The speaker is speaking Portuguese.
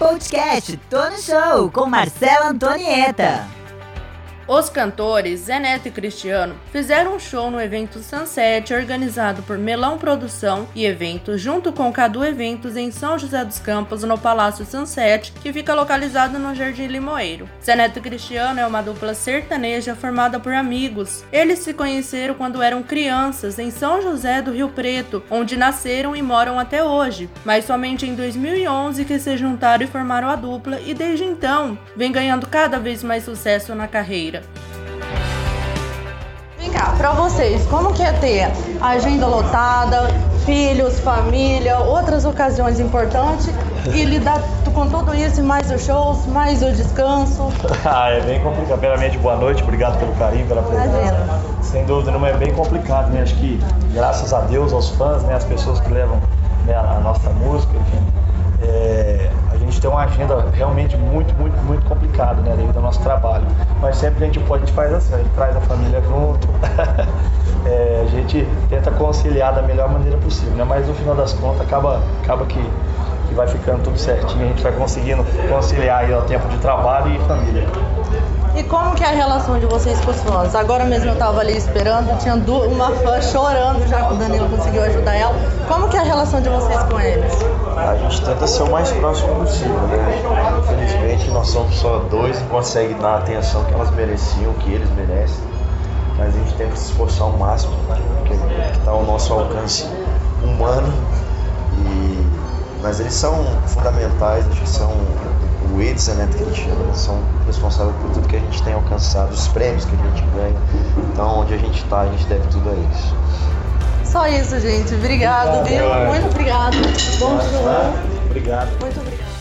podcast Tô no Show com Marcela Antonieta. Os cantores Zé Neto e Cristiano fizeram um show no evento Sunset organizado por Melão Produção e Eventos junto com Cadu Eventos em São José dos Campos no Palácio Sunset, que fica localizado no Jardim Limoeiro. Zé Neto e Cristiano é uma dupla sertaneja formada por amigos. Eles se conheceram quando eram crianças em São José do Rio Preto, onde nasceram e moram até hoje, mas somente em 2011 que se juntaram e formaram a dupla e desde então vem ganhando cada vez mais sucesso na carreira. Vem cá, pra vocês, como que é ter agenda lotada, filhos, família, outras ocasiões importantes e lidar com tudo isso, mais os shows, mais o descanso? ah, é bem complicado. Primeiramente, boa noite, obrigado pelo carinho, pela presença. Imagina. Sem dúvida, não é bem complicado, né? Acho que graças a Deus, aos fãs, né, as pessoas que levam né, a nossa música, enfim, é, a gente tem uma agenda realmente muito, muito, muito complicada, né, devido ao nosso trabalho. Mas sempre a gente pode, a gente faz assim, a gente traz a família junto, é, a gente tenta conciliar da melhor maneira possível, né, mas no final das contas acaba, acaba que, que vai ficando tudo certinho, a gente vai conseguindo conciliar aí o tempo de trabalho e família. E como que é a relação de vocês com os fãs? Agora mesmo eu tava ali esperando, tinha uma fã chorando já que o Danilo conseguiu ajudar ela. Como que é a relação de vocês com eles? A gente tenta ser o mais próximo possível, né? Infelizmente nós somos só dois e consegue dar a atenção que elas mereciam, que eles merecem. Mas a gente que se esforçar ao máximo, porque está ao nosso alcance humano. E... Mas eles são fundamentais, acho que são o Edson, né, que a gente chama, são responsáveis por tudo que a gente tem alcançado, os prêmios que a gente ganha. Então, onde a gente está, a gente deve tudo a isso. Só isso, gente. Obrigado, viu? Muito obrigado. Bom. Obrigado. Muito obrigado.